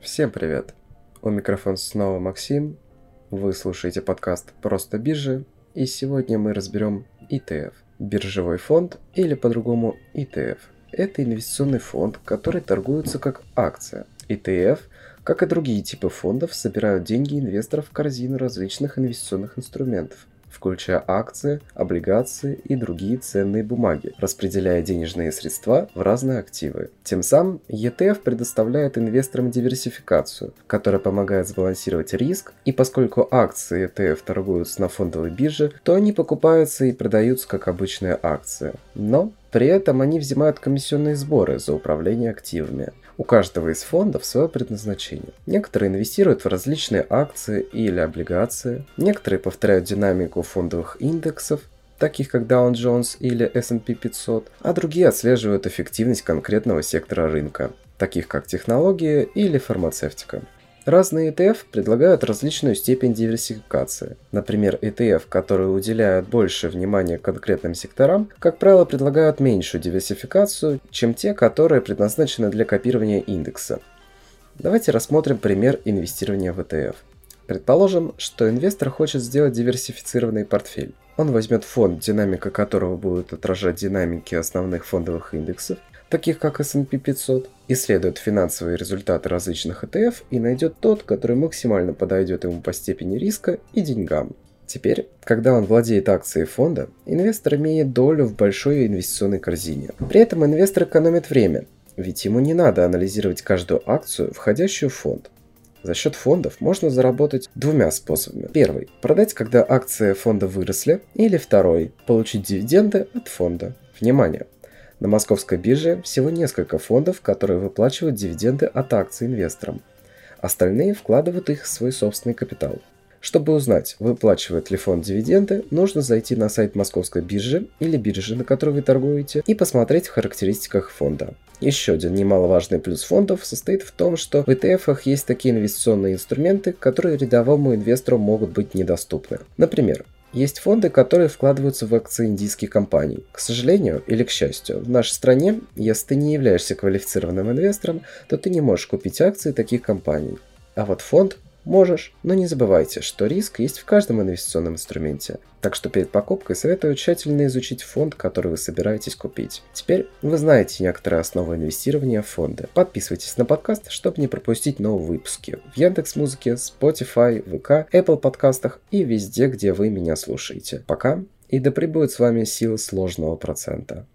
Всем привет! У микрофона снова Максим. Вы слушаете подкаст «Просто биржи», и сегодня мы разберем ETF. Биржевой фонд или по-другому ETF. Это инвестиционный фонд, который торгуется как акция. ETF, как и другие типы фондов, собирают деньги инвесторов в корзину различных инвестиционных инструментов включая акции, облигации и другие ценные бумаги, распределяя денежные средства в разные активы. Тем самым ETF предоставляет инвесторам диверсификацию, которая помогает сбалансировать риск, и поскольку акции ETF торгуются на фондовой бирже, то они покупаются и продаются как обычные акции. Но при этом они взимают комиссионные сборы за управление активами. У каждого из фондов свое предназначение. Некоторые инвестируют в различные акции или облигации, некоторые повторяют динамику фондовых индексов, таких как Dow Jones или S&P 500, а другие отслеживают эффективность конкретного сектора рынка, таких как технологии или фармацевтика. Разные ETF предлагают различную степень диверсификации. Например, ETF, которые уделяют больше внимания конкретным секторам, как правило, предлагают меньшую диверсификацию, чем те, которые предназначены для копирования индекса. Давайте рассмотрим пример инвестирования в ETF. Предположим, что инвестор хочет сделать диверсифицированный портфель. Он возьмет фонд, динамика которого будет отражать динамики основных фондовых индексов, таких как S&P 500, исследует финансовые результаты различных ETF и найдет тот, который максимально подойдет ему по степени риска и деньгам. Теперь, когда он владеет акцией фонда, инвестор имеет долю в большой инвестиционной корзине. При этом инвестор экономит время, ведь ему не надо анализировать каждую акцию, входящую в фонд. За счет фондов можно заработать двумя способами. Первый – продать, когда акции фонда выросли, или второй – получить дивиденды от фонда. Внимание! На московской бирже всего несколько фондов, которые выплачивают дивиденды от акций инвесторам. Остальные вкладывают их в свой собственный капитал. Чтобы узнать, выплачивает ли фонд дивиденды, нужно зайти на сайт московской биржи или биржи, на которой вы торгуете, и посмотреть в характеристиках фонда. Еще один немаловажный плюс фондов состоит в том, что в ETF есть такие инвестиционные инструменты, которые рядовому инвестору могут быть недоступны. Например, есть фонды, которые вкладываются в акции индийских компаний. К сожалению или к счастью, в нашей стране, если ты не являешься квалифицированным инвестором, то ты не можешь купить акции таких компаний. А вот фонд Можешь, но не забывайте, что риск есть в каждом инвестиционном инструменте. Так что перед покупкой советую тщательно изучить фонд, который вы собираетесь купить. Теперь вы знаете некоторые основы инвестирования в фонды. Подписывайтесь на подкаст, чтобы не пропустить новые выпуски в Яндекс Музыке, Spotify, ВК, Apple подкастах и везде, где вы меня слушаете. Пока и да пребудет с вами сила сложного процента.